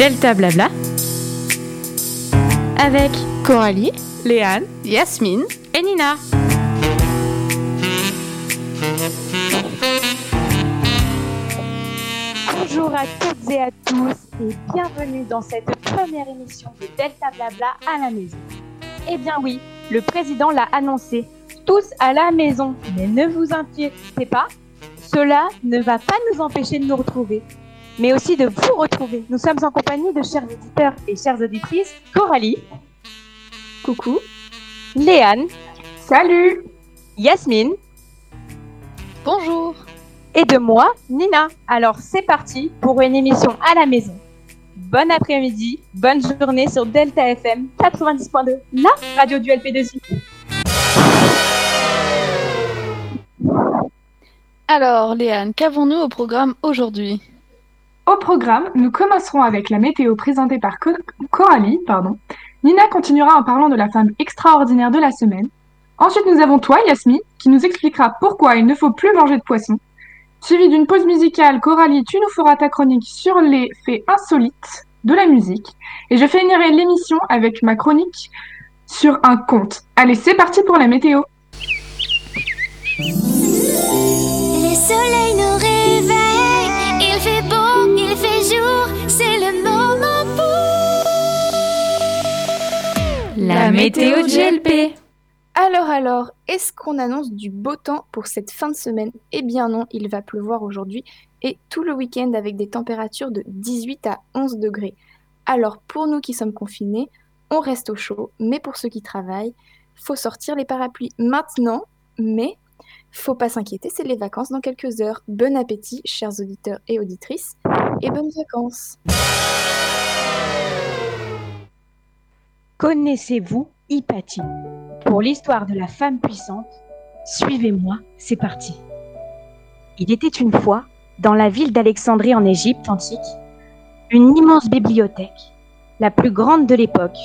Delta Blabla avec Coralie, Léane, Yasmine et Nina. Bonjour à toutes et à tous et bienvenue dans cette première émission de Delta Blabla à la maison. Eh bien oui, le président l'a annoncé, tous à la maison. Mais ne vous inquiétez pas, cela ne va pas nous empêcher de nous retrouver, mais aussi de vous retrouver. Nous sommes en compagnie de chers auditeurs et chères auditrices, Coralie. Coucou. Léane. Salut Yasmine. Bonjour Et de moi, Nina. Alors c'est parti pour une émission à la maison. Bon après-midi, bonne journée sur Delta FM 90.2, la radio du LP2I. Alors, Léane, qu'avons-nous au programme aujourd'hui? Programme, nous commencerons avec la météo présentée par Co- Coralie. Pardon. Nina continuera en parlant de la femme extraordinaire de la semaine. Ensuite, nous avons toi, Yasmine, qui nous expliquera pourquoi il ne faut plus manger de poisson. Suivi d'une pause musicale, Coralie, tu nous feras ta chronique sur les faits insolites de la musique. Et je finirai l'émission avec ma chronique sur un conte. Allez, c'est parti pour la météo. Météo de GLP. Alors alors, est-ce qu'on annonce du beau temps pour cette fin de semaine? Eh bien non, il va pleuvoir aujourd'hui et tout le week-end avec des températures de 18 à 11 degrés. Alors pour nous qui sommes confinés, on reste au chaud, mais pour ceux qui travaillent, faut sortir les parapluies maintenant, mais faut pas s'inquiéter, c'est les vacances dans quelques heures. Bon appétit, chers auditeurs et auditrices, et bonnes vacances. Connaissez-vous Hypatie? Pour l'histoire de la femme puissante, suivez-moi, c'est parti. Il était une fois, dans la ville d'Alexandrie en Égypte antique, une immense bibliothèque, la plus grande de l'époque.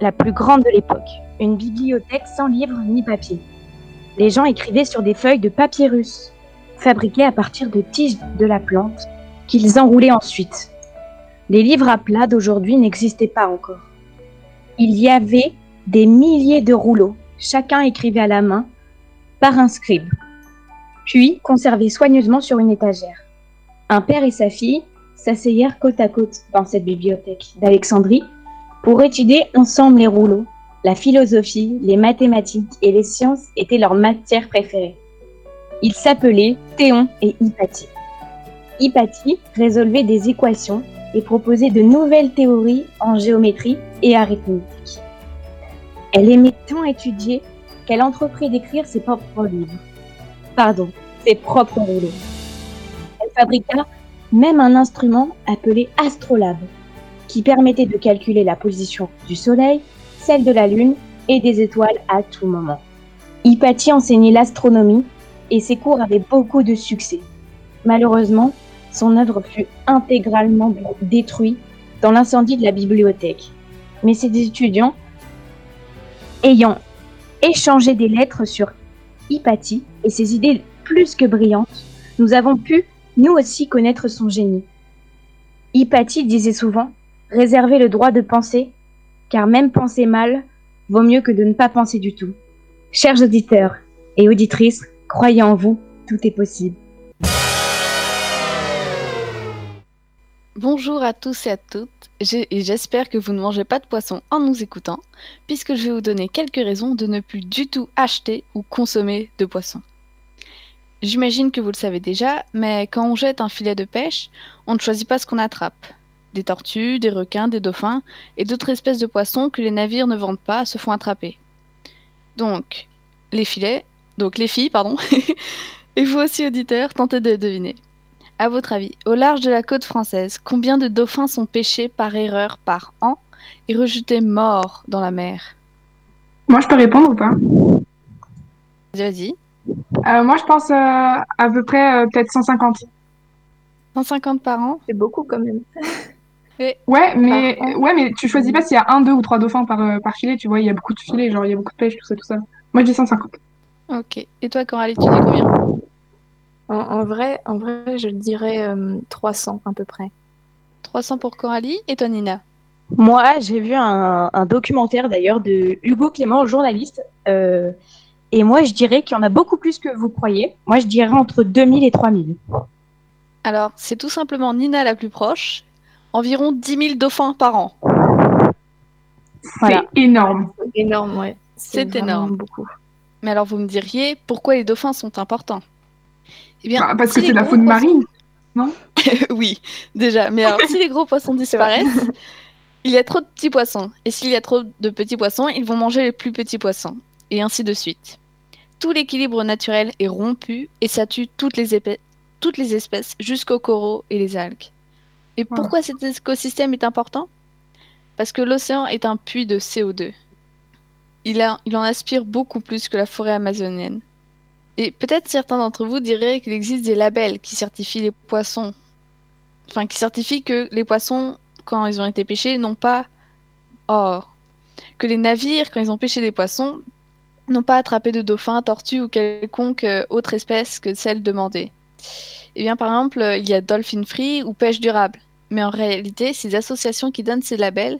La plus grande de l'époque, une bibliothèque sans livres ni papier. Les gens écrivaient sur des feuilles de papyrus, fabriquées à partir de tiges de la plante, qu'ils enroulaient ensuite. Les livres à plat d'aujourd'hui n'existaient pas encore. Il y avait des milliers de rouleaux, chacun écrivait à la main, par un scribe, puis conservés soigneusement sur une étagère. Un père et sa fille s'asseyèrent côte à côte dans cette bibliothèque d'Alexandrie pour étudier ensemble les rouleaux. La philosophie, les mathématiques et les sciences étaient leurs matières préférées. Ils s'appelaient Théon et Hypatie. Hypatie résolvait des équations et proposait de nouvelles théories en géométrie et arithmétique. Elle aimait tant étudier qu'elle entreprit d'écrire ses propres livres. Pardon, ses propres rouleaux. Elle fabriqua même un instrument appelé astrolabe qui permettait de calculer la position du Soleil, celle de la Lune et des étoiles à tout moment. Hypatie enseignait l'astronomie et ses cours avaient beaucoup de succès. Malheureusement, son œuvre fut intégralement détruite dans l'incendie de la bibliothèque. Mais ses étudiants, ayant échangé des lettres sur Hypatie et ses idées plus que brillantes, nous avons pu, nous aussi, connaître son génie. Hypatie disait souvent Réservez le droit de penser, car même penser mal vaut mieux que de ne pas penser du tout. Chers auditeurs et auditrices, croyez en vous, tout est possible. Bonjour à tous et à toutes, et j'espère que vous ne mangez pas de poisson en nous écoutant, puisque je vais vous donner quelques raisons de ne plus du tout acheter ou consommer de poisson. J'imagine que vous le savez déjà, mais quand on jette un filet de pêche, on ne choisit pas ce qu'on attrape. Des tortues, des requins, des dauphins et d'autres espèces de poissons que les navires ne vendent pas se font attraper. Donc, les filets, donc les filles, pardon, et vous aussi auditeurs, tentez de deviner. À votre avis, au large de la côte française, combien de dauphins sont pêchés par erreur par an et rejetés morts dans la mer? Moi, je peux répondre ou pas? Vas-y. Euh, Moi, je pense euh, à peu près euh, peut-être 150. 150 par an? C'est beaucoup quand même. Ouais, mais ouais, mais tu choisis pas s'il y a un, deux ou trois dauphins par, euh, par filet, tu vois, il y a beaucoup de filets, genre il y a beaucoup de pêche, tout ça, tout ça. Moi, je dis 150. Ok. Et toi, Coralie, tu dis combien? En, en vrai, en vrai, je dirais euh, 300 à peu près. 300 pour Coralie et toi Nina? Moi, j'ai vu un, un documentaire d'ailleurs de Hugo Clément, journaliste. euh, et moi, je dirais qu'il y en a beaucoup plus que vous croyez. Moi, je dirais entre 2000 et 3000. Alors, c'est tout simplement Nina la plus proche. Environ 10 000 dauphins par an. Voilà. C'est énorme. Énorme, ouais. C'est énorme. beaucoup. Mais alors, vous me diriez, pourquoi les dauphins sont importants? Eh bien, Bah, parce si que c'est la poissons- marine. oui, déjà. Mais alors, si les gros poissons disparaissent, il y a trop de petits poissons. Et s'il y a trop de petits poissons, ils vont manger les plus petits poissons. Et ainsi de suite. Tout l'équilibre naturel est rompu et ça tue toutes les, épais- toutes les espèces jusqu'aux coraux et les algues. Et Voilà. pourquoi cet écosystème est important? Parce que l'océan est un puits de CO2. Il, a, il en aspire beaucoup plus que la forêt amazonienne. Et peut-être certains d'entre vous diraient qu'il existe des labels qui certifient les poissons. Enfin, qui certifient que les poissons, quand ils ont été pêchés, n'ont pas. Oh. Que les navires, quand ils ont pêché des poissons, n'ont pas attrapé de dauphins, tortues ou quelconque euh, autre espèce que celle demandée. Eh bien, par exemple, euh, il y a Dolphin Free ou Pêche Durable. Mais en réalité, ces associations qui donnent ces labels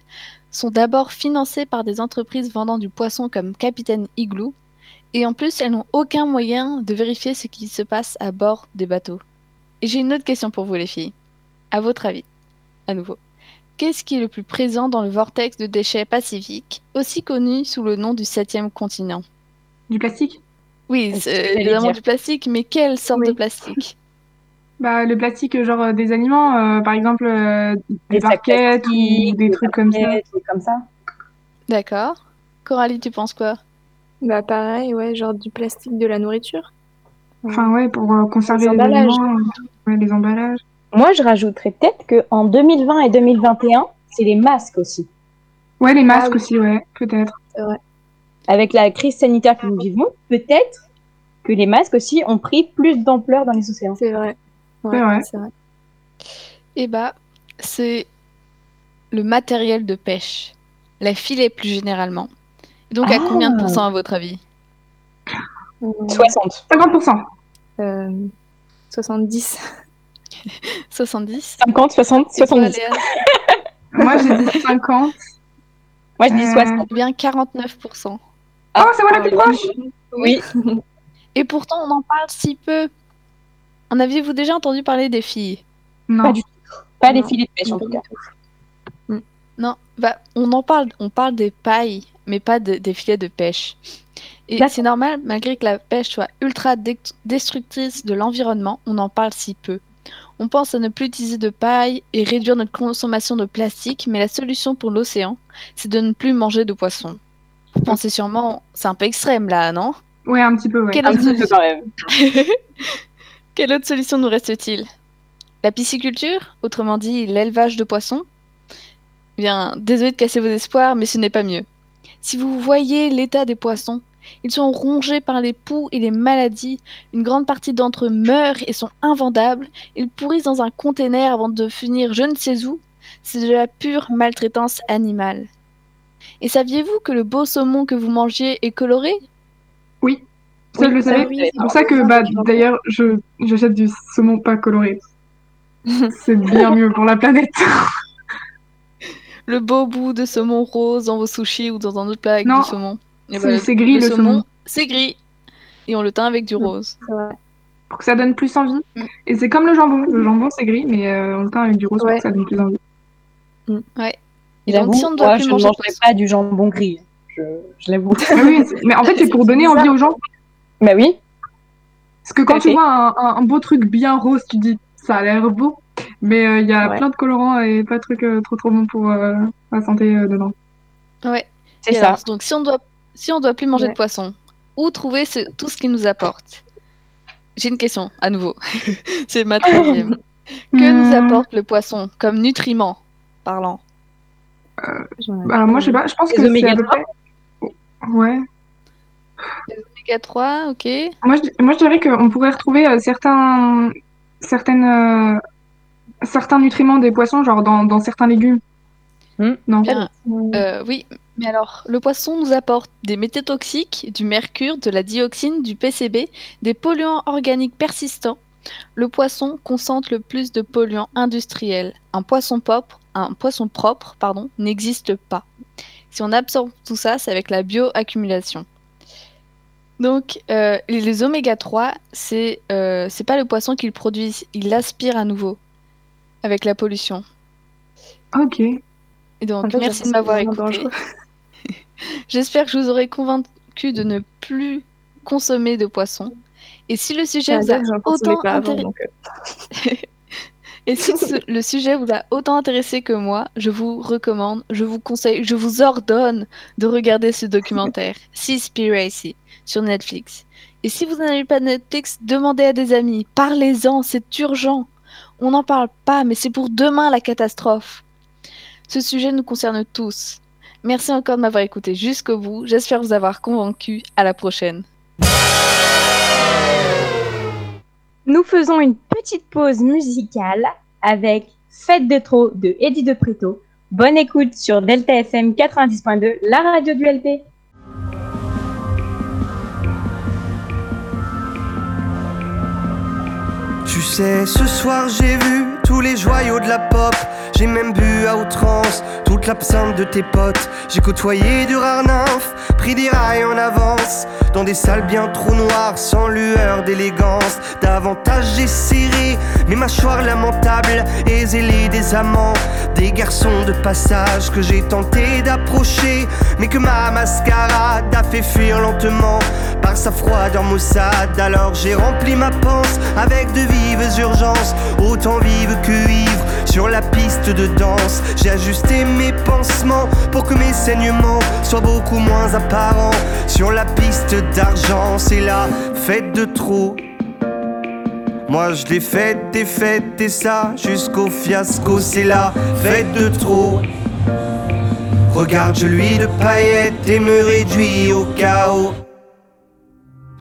sont d'abord financées par des entreprises vendant du poisson comme Capitaine Igloo, et en plus, elles n'ont aucun moyen de vérifier ce qui se passe à bord des bateaux. Et j'ai une autre question pour vous, les filles. À votre avis, à nouveau, qu'est-ce qui est le plus présent dans le vortex de déchets pacifiques, aussi connu sous le nom du septième continent? Du plastique? Oui, évidemment du plastique, mais quelle sorte Oui. de plastique? Bah, le plastique, genre euh, des aliments, euh, par exemple euh, des barquettes ou plastiques, des trucs comme ça. des comme ça. D'accord. Coralie, tu penses quoi? Bah pareil, ouais, genre du plastique de la nourriture. Enfin, ouais, pour euh, conserver Les les, emballages. aliments, euh, ouais, les emballages. Moi, je rajouterais peut-être qu'en 2020 et 2021, c'est les masques aussi. Ouais, les masques oui. aussi, ouais, peut-être. Avec la crise sanitaire que nous vivons, peut-être que les masques aussi ont pris plus d'ampleur dans les océans. C'est vrai. Ouais, C'est vrai. c'est vrai. Eh bah, c'est le matériel de pêche, la filet plus généralement. Donc, à Ah. combien de pourcents à votre avis? Hum, 60. 50%. euh, 70. 70 50, 60, Et toi, 70. Léa Moi, j'ai dit 50. Moi, je dis Euh, 60. Eh bien, 49%. Oh, c'est moi la plus proche Oui. Et pourtant, on en parle si peu. En aviez-vous déjà entendu parler des filles? Non. Pas du Pas les Non. filets de pêche, en tout cas. Non, bah, on en parle, on parle des pailles, mais pas de- des filets de pêche. Et c'est normal, malgré que la pêche soit ultra destructrice de l'environnement, on en parle si peu. On pense à ne plus utiliser de paille et réduire notre consommation de plastique, mais la solution pour l'océan, c'est de ne plus manger de poissons. Vous pensez sûrement, c'est un peu extrême là, non? Ouais, un petit peu, ouais. Quelle Un autre petit peu solution quand même. Quelle autre solution nous reste-t-il? La pisciculture, autrement dit l'élevage de poissons Bien, désolé de casser vos espoirs, mais ce n'est pas mieux. Si vous voyez l'état des poissons, ils sont rongés par les poux et les maladies. Une grande partie d'entre eux meurent et sont invendables. Ils pourrissent dans un container avant de finir je ne sais où. C'est de la pure maltraitance animale. Et saviez-vous que le beau saumon que vous mangiez est coloré? Ça, je le Oui, savais. oui, C'est pour ça que, bah, d'ailleurs, je j'achète du saumon pas coloré. C'est bien mieux pour la planète. Le beau bout de saumon rose dans vos sushis ou dans un autre plat avec Non, du saumon. Eh c'est- ben, c'est gris, le saumon. C'est gris. Et on le teint avec du Mm. rose. Pour que ça donne plus envie. Mm. Et c'est comme le jambon. Le jambon, c'est gris, mais euh, on le teint avec du rose pour Ouais. que ça donne plus envie. Et donc, si on ne doit plus je ne manger mangerai pas du jambon gris. Je, je l'avoue. Ah oui, mais en fait, c'est pour donner envie aux gens. bah oui. Parce que quand tu fait. vois un, un- un beau truc bien rose, tu dis ça a l'air beau. Mais euh, il y a Ouais. plein de colorants et pas de trucs euh, trop trop bons pour euh, la santé euh, dedans. Ouais. C'est ça. alors, donc, si on doit, si on doit plus manger Ouais. de poisson, où trouver ce- tout ce qu'il nous apporte? J'ai une question, à nouveau. c'est ma troisième. que nous Hmm, apporte le poisson comme nutriment parlant? Alors moi, je sais pas, je pense Les que c'est oméga à peu près. Ouais. Oméga 3, ok. Moi, je, moi, je dirais qu'on pourrait retrouver euh, certains, certaines, euh, certains nutriments des poissons, genre dans, dans certains légumes. Hmm. Non. Bien. Euh, oui, mais alors, le poisson nous apporte des métaux toxiques, du mercure, de la dioxine, du PCB, des polluants organiques persistants, Le poisson concentre le plus de polluants industriels. Un poisson propre, un poisson propre pardon, n'existe pas. Si on absorbe tout ça, c'est avec la bioaccumulation. Donc, euh, les oméga 3, c'est euh, c'est pas le poisson qu'ils produisent, ils l'aspirent à nouveau avec la pollution. Ok. Et donc, En fait, merci de m'avoir écouté. J'espère que je vous aurai convaincu de ne plus consommer de poisson. Et si le sujet vous a autant intéressé, euh, et si ce- le sujet vous a autant intéressé que moi, je vous recommande, je vous conseille, je vous ordonne de regarder ce documentaire, Seaspiracy, sur Netflix. Et si vous n'avez pas Netflix, demandez à des amis, parlez-en, c'est urgent. On n'en parle pas, mais c'est pour demain la catastrophe. Ce sujet nous concerne tous. Merci encore de m'avoir écouté jusqu'au bout. J'espère vous avoir convaincu. À la prochaine. Nous faisons une petite pause musicale avec Fête de trop de Eddie de Preto. Bonne écoute sur Delta FM 90.2, la radio du LP. Ce soir j'ai vu tous les joyaux de la pop. J'ai même bu à outrance toute l'absinthe de tes potes. J'ai côtoyé du rare nymphe, pris des rails en avance. Dans des salles bien trop noires, sans lueur d'élégance. Davantage j'ai serré mes mâchoires lamentables et zélé des amants. Des garçons de passage que j'ai tenté d'approcher, mais que ma mascarade a fait fuir lentement par sa froideur maussade. Alors j'ai rempli ma panse avec de vives urgences, autant vives que ivres. Sur la piste de danse, j'ai ajusté mes pansements pour que mes saignements soient beaucoup moins apparents. Sur la piste d'argent, c'est la fête de trop. Moi je l'ai faite et faite et ça jusqu'au fiasco, c'est la fête de trop. Regarde, je lui de paillettes et me réduis au chaos.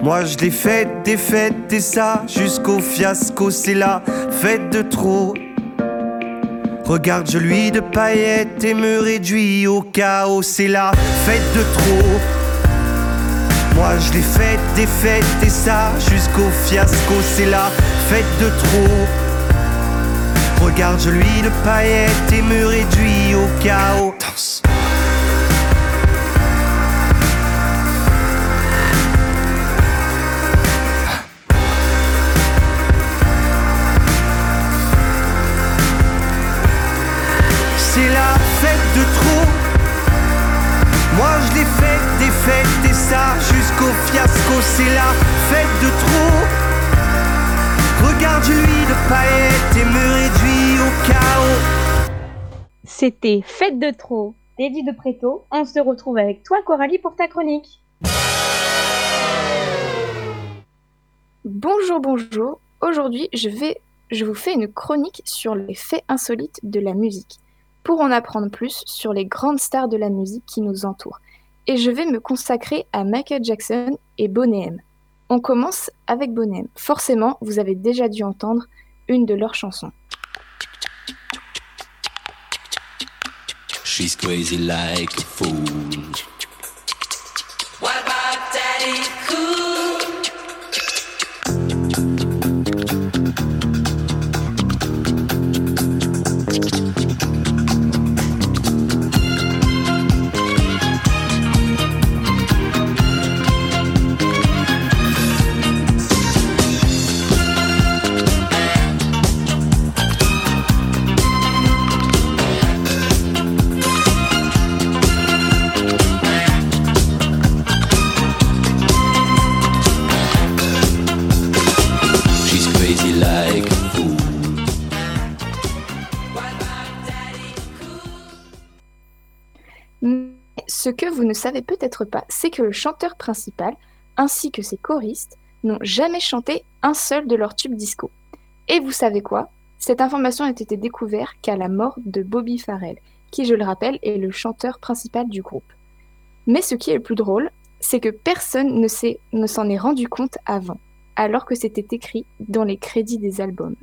Moi je l'ai faite, des fêtes et ça jusqu'au fiasco, c'est la fête de trop. Regarde, je lui de paillettes et me réduis au chaos, c'est la fête de trop. Moi je l'ai faite, des fêtes et ça jusqu'au fiasco, c'est la fête de trop. Regarde, je lui de paillettes et me réduis au chaos. De trop. Moi je l'ai faite, des fêtes et ça jusqu'au fiasco. C'est la fête de trop. Regarde lui de paillettes et me réduit au chaos. C'était Fête de trop d'Eddie de Preto. On se retrouve avec toi, Coralie, pour ta chronique. Bonjour, bonjour. Aujourd'hui, je vais, je vous fais une chronique sur les faits insolites de la musique, pour en apprendre plus sur les grandes stars de la musique qui nous entourent. Et je vais me consacrer à Michael Jackson et Boney. On commence avec Boney. Forcément, vous avez déjà dû entendre une de leurs chansons. Ne peut-être pas, c'est que le chanteur principal, ainsi que ses choristes, n'ont jamais chanté un seul de leurs tubes disco. Et vous savez quoi? Cette information n'a été découverte qu'à la mort de Bobby Farrell, qui, je le rappelle, est le chanteur principal du groupe. Mais ce qui est le plus drôle, c'est que personne ne ne s'en est rendu compte avant, alors que c'était écrit dans les crédits des albums.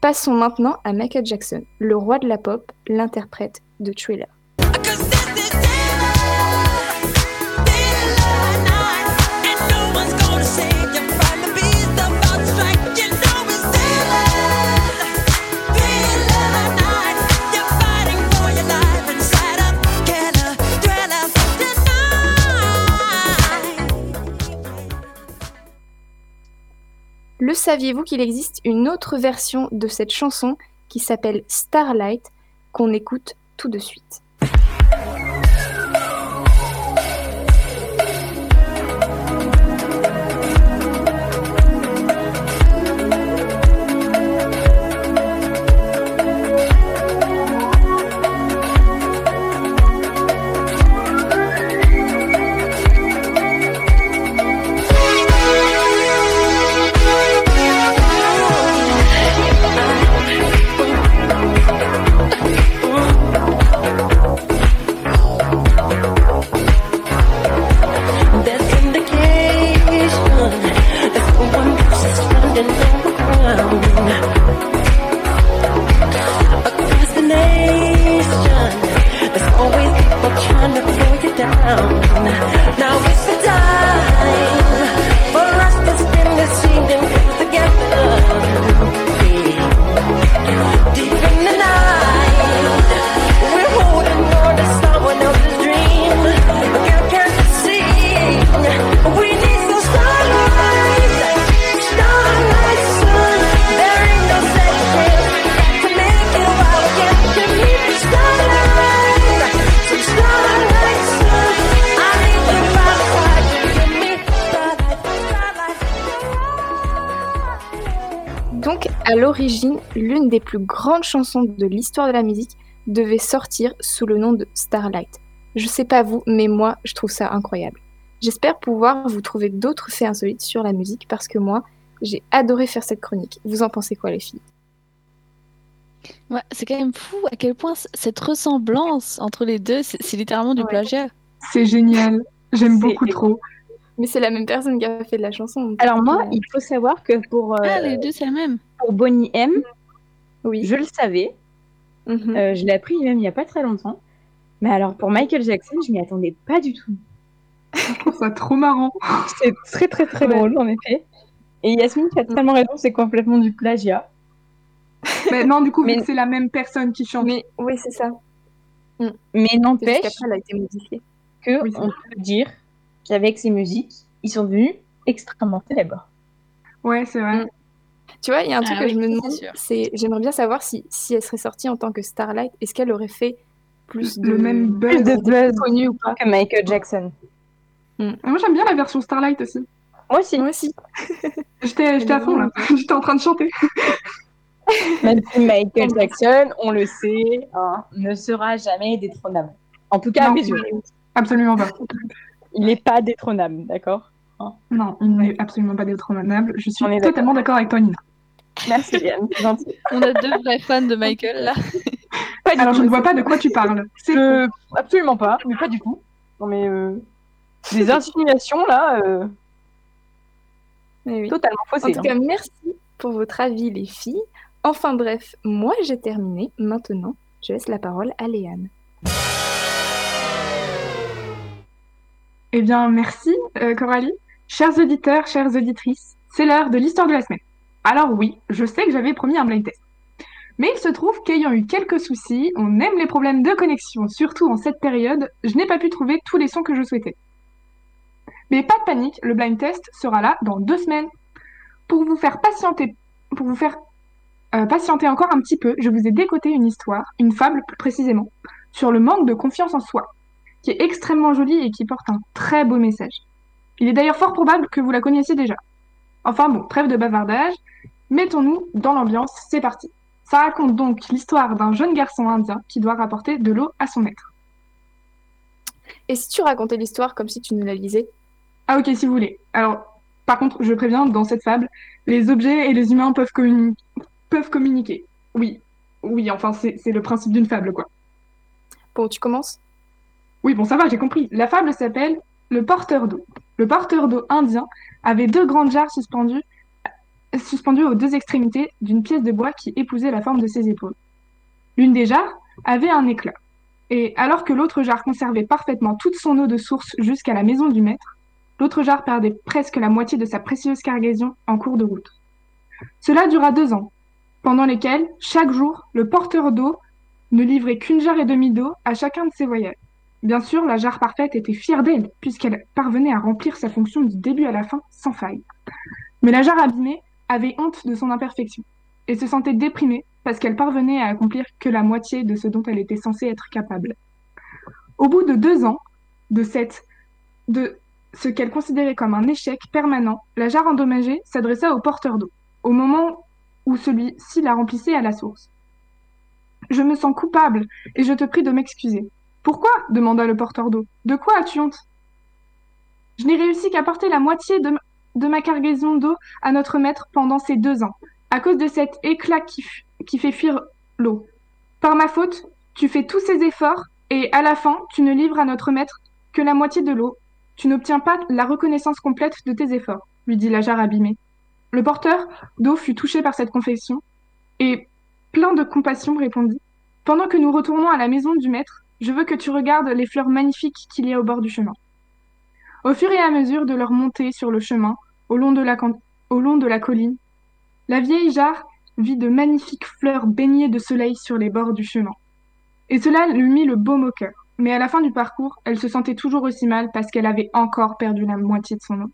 Passons maintenant à Michael Jackson, le roi de la pop, l'interprète de Thriller. Le saviez-vous qu'il existe une autre version de cette chanson qui s'appelle Starlight qu'on écoute tout de suite à l'origine, l'une des plus grandes chansons de l'histoire de la musique devait sortir sous le nom de Starlight. Je sais pas vous, mais moi, je trouve ça incroyable. J'espère pouvoir vous trouver d'autres faits insolites sur la musique parce que moi, j'ai adoré faire cette chronique. Vous en pensez quoi, les filles? Ouais, c'est quand même fou à quel point cette ressemblance entre les deux, c'est littéralement du Ouais. plagiat. C'est génial. J'aime beaucoup trop. Mais c'est la même personne qui a fait de la chanson. Alors moi, il faut savoir que pour, euh, Ah, les deux, c'est la même. Pour Bonnie M, Oui. je le savais. Mhm. Euh, je l'ai appris même il n'y a pas très longtemps. Mais alors pour Michael Jackson, je m'y attendais pas du tout. Je trouve ça trop marrant. C'est très très très Ouais. drôle en effet. Et Yasmine, tu as totalement raison, c'est complètement du plagiat. Mais non, du coup, Mais- c'est la même personne qui chante. Mais oui, c'est ça. Mais C'est juste n'empêche que Oui, on peut dire qu'avec ces musiques, ils sont devenus extrêmement célèbres. Ouais, c'est vrai. Mm. Tu vois, il y a un truc Ah que oui, je me demande, c'est j'aimerais bien savoir si, si elle serait sortie en tant que Starlight, est-ce qu'elle aurait fait plus de Le même buzz. De buzz connu ou pas que Michael Jackson. Ah, Moi, j'aime bien la version Starlight aussi. Moi aussi. Moi aussi. J'étais j'étais à fond là. J'étais en train de chanter. Même si Michael Jackson, on le sait, hein, ne sera jamais détrônable. En tout cas, Non. Absolument pas. Il n'est pas détrônable, d'accord? Non, il n'est absolument pas détrônable. Je suis totalement d'accord avec toi, Nina. Merci, Yann. gentil. On a deux vrais fans de Michael là. Pas du Alors, je ne vois pas de quoi tu parles. Je- Absolument pas, mais pas du tout. Non, mais euh, des insinuations là, euh, oui. totalement En tout cas, merci pour votre avis, les filles. Enfin bref, moi j'ai terminé. Maintenant, je laisse la parole à Léane. Eh bien, merci, euh, Coralie. Chers auditeurs, chères auditrices, c'est l'heure de l'histoire de la semaine. Alors oui, je sais que j'avais promis un blind test. Mais il se trouve qu'ayant eu quelques soucis, on aime les problèmes de connexion, surtout en cette période, je n'ai pas pu trouver tous les sons que je souhaitais. Mais pas de panique, le blind test sera là dans deux semaines. Pour vous faire patienter, pour vous faire euh, patienter encore un petit peu, je vous ai décoté une histoire, une fable plus précisément, sur le manque de confiance en soi qui est extrêmement jolie et qui porte un très beau message. Il est d'ailleurs fort probable que vous la connaissiez déjà. Enfin bon, trêve de bavardage, mettons-nous dans l'ambiance, c'est parti. Ça raconte donc l'histoire d'un jeune garçon indien qui doit rapporter de l'eau à son maître. Et si tu racontais l'histoire comme si tu nous la lisais? Ah ok, si vous voulez. Alors, Par contre, je préviens, dans cette fable, les objets et les humains peuvent, communi- peuvent communiquer. Oui, oui, enfin, c'est c'est le principe d'une fable, quoi. Bon, tu commences? Oui, bon, ça va, j'ai compris. La fable s'appelle Le porteur d'eau. Le porteur d'eau indien avait deux grandes jarres suspendues, aux deux extrémités d'une pièce de bois qui épousait la forme de ses épaules. L'une des jarres avait un éclat. Et alors que l'autre jarre conservait parfaitement toute son eau de source jusqu'à la maison du maître, l'autre jarre perdait presque la moitié de sa précieuse cargaison en cours de route. Cela dura deux ans, pendant lesquels, chaque jour, le porteur d'eau ne livrait qu'une jarre et demie d'eau à chacun de ses voyages. Bien sûr, la jarre parfaite était fière d'elle, puisqu'elle parvenait à remplir sa fonction du début à la fin sans faille. Mais la jarre abîmée avait honte de son imperfection, et se sentait déprimée parce qu'elle parvenait à accomplir que la moitié de ce dont elle était censée être capable. Au bout de deux ans, de cette, de ce qu'elle considérait comme un échec permanent, la jarre endommagée s'adressa au porteur d'eau, au moment où celui-ci la remplissait à la source. Je me sens coupable et je te prie de m'excuser. Pourquoi demanda le porteur d'eau. De quoi as-tu honte? Je n'ai réussi qu'à porter la moitié de, ma cargaison d'eau à notre maître pendant ces deux ans, à cause de cet éclat qui, qui fait fuir l'eau. Par ma faute, tu fais tous ces efforts et à la fin, tu ne livres à notre maître que la moitié de l'eau. Tu n'obtiens pas la reconnaissance complète de tes efforts, lui dit la jarre abîmée. Le porteur d'eau fut touché par cette confession et, plein de compassion, répondit Pendant que nous retournons à la maison du maître, je veux que tu regardes les fleurs magnifiques qu'il y a au bord du chemin. Au fur et à mesure de leur montée sur le chemin, au long de la, colline, la vieille jarre vit de magnifiques fleurs baignées de soleil sur les bords du chemin. Et cela lui mit le baume au cœur. Mais à la fin du parcours, elle se sentait toujours aussi mal parce qu'elle avait encore perdu la moitié de son eau.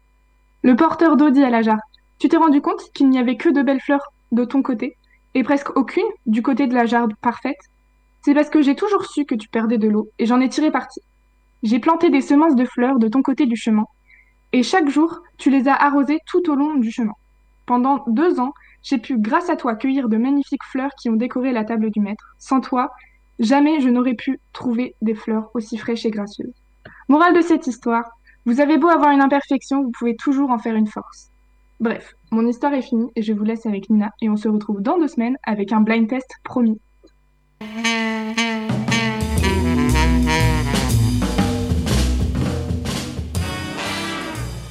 Le porteur d'eau dit à la jarre Tu t'es rendu compte qu'il n'y avait que de belles fleurs de ton côté et presque aucune du côté de la jarre parfaite? C'est parce que j'ai toujours su que tu perdais de l'eau et j'en ai tiré parti. J'ai planté des semences de fleurs de ton côté du chemin et chaque jour, tu les as arrosées tout au long du chemin. Pendant deux ans, j'ai pu, grâce à toi, cueillir de magnifiques fleurs qui ont décoré la table du maître. Sans toi, jamais je n'aurais pu trouver des fleurs aussi fraîches et gracieuses. Morale de cette histoire, vous avez beau avoir une imperfection, vous pouvez toujours en faire une force. Bref, mon histoire est finie et je vous laisse avec Nina et on se retrouve dans deux semaines avec un blind test promis. Oh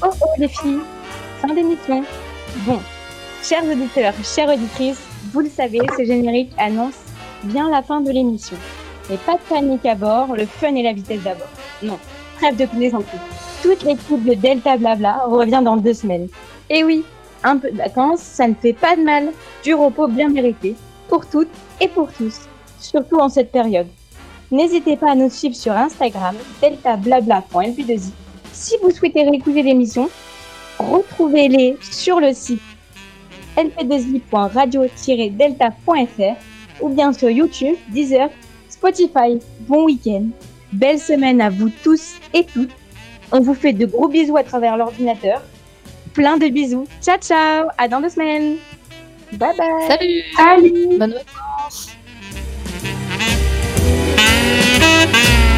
oh les filles, fin d'émission. Bon, chers auditeurs, chères auditrices, vous le savez, ce générique annonce bien la fin de l'émission. Mais pas de panique à bord, le fun et la vitesse d'abord. Non, trêve de plaisanterie. Toute l'équipe de Delta Blabla revient dans deux semaines. Et oui, un peu de vacances, ça ne fait pas de mal. Du repos bien mérité, pour toutes et pour tous, surtout en cette période. N'hésitez pas à nous suivre sur Instagram, deltablabla.lp2i. Si vous souhaitez réécouter l'émission, retrouvez-les sur le site lp2i.radio-delta.fr ou bien sur YouTube, Deezer, Spotify. Bon week-end, belle semaine à vous tous et toutes. On vous fait de gros bisous à travers l'ordinateur. Plein de bisous. Ciao ciao, à dans deux semaines. Bye bye. Salut Salut Bonne vacances ¡Gracias!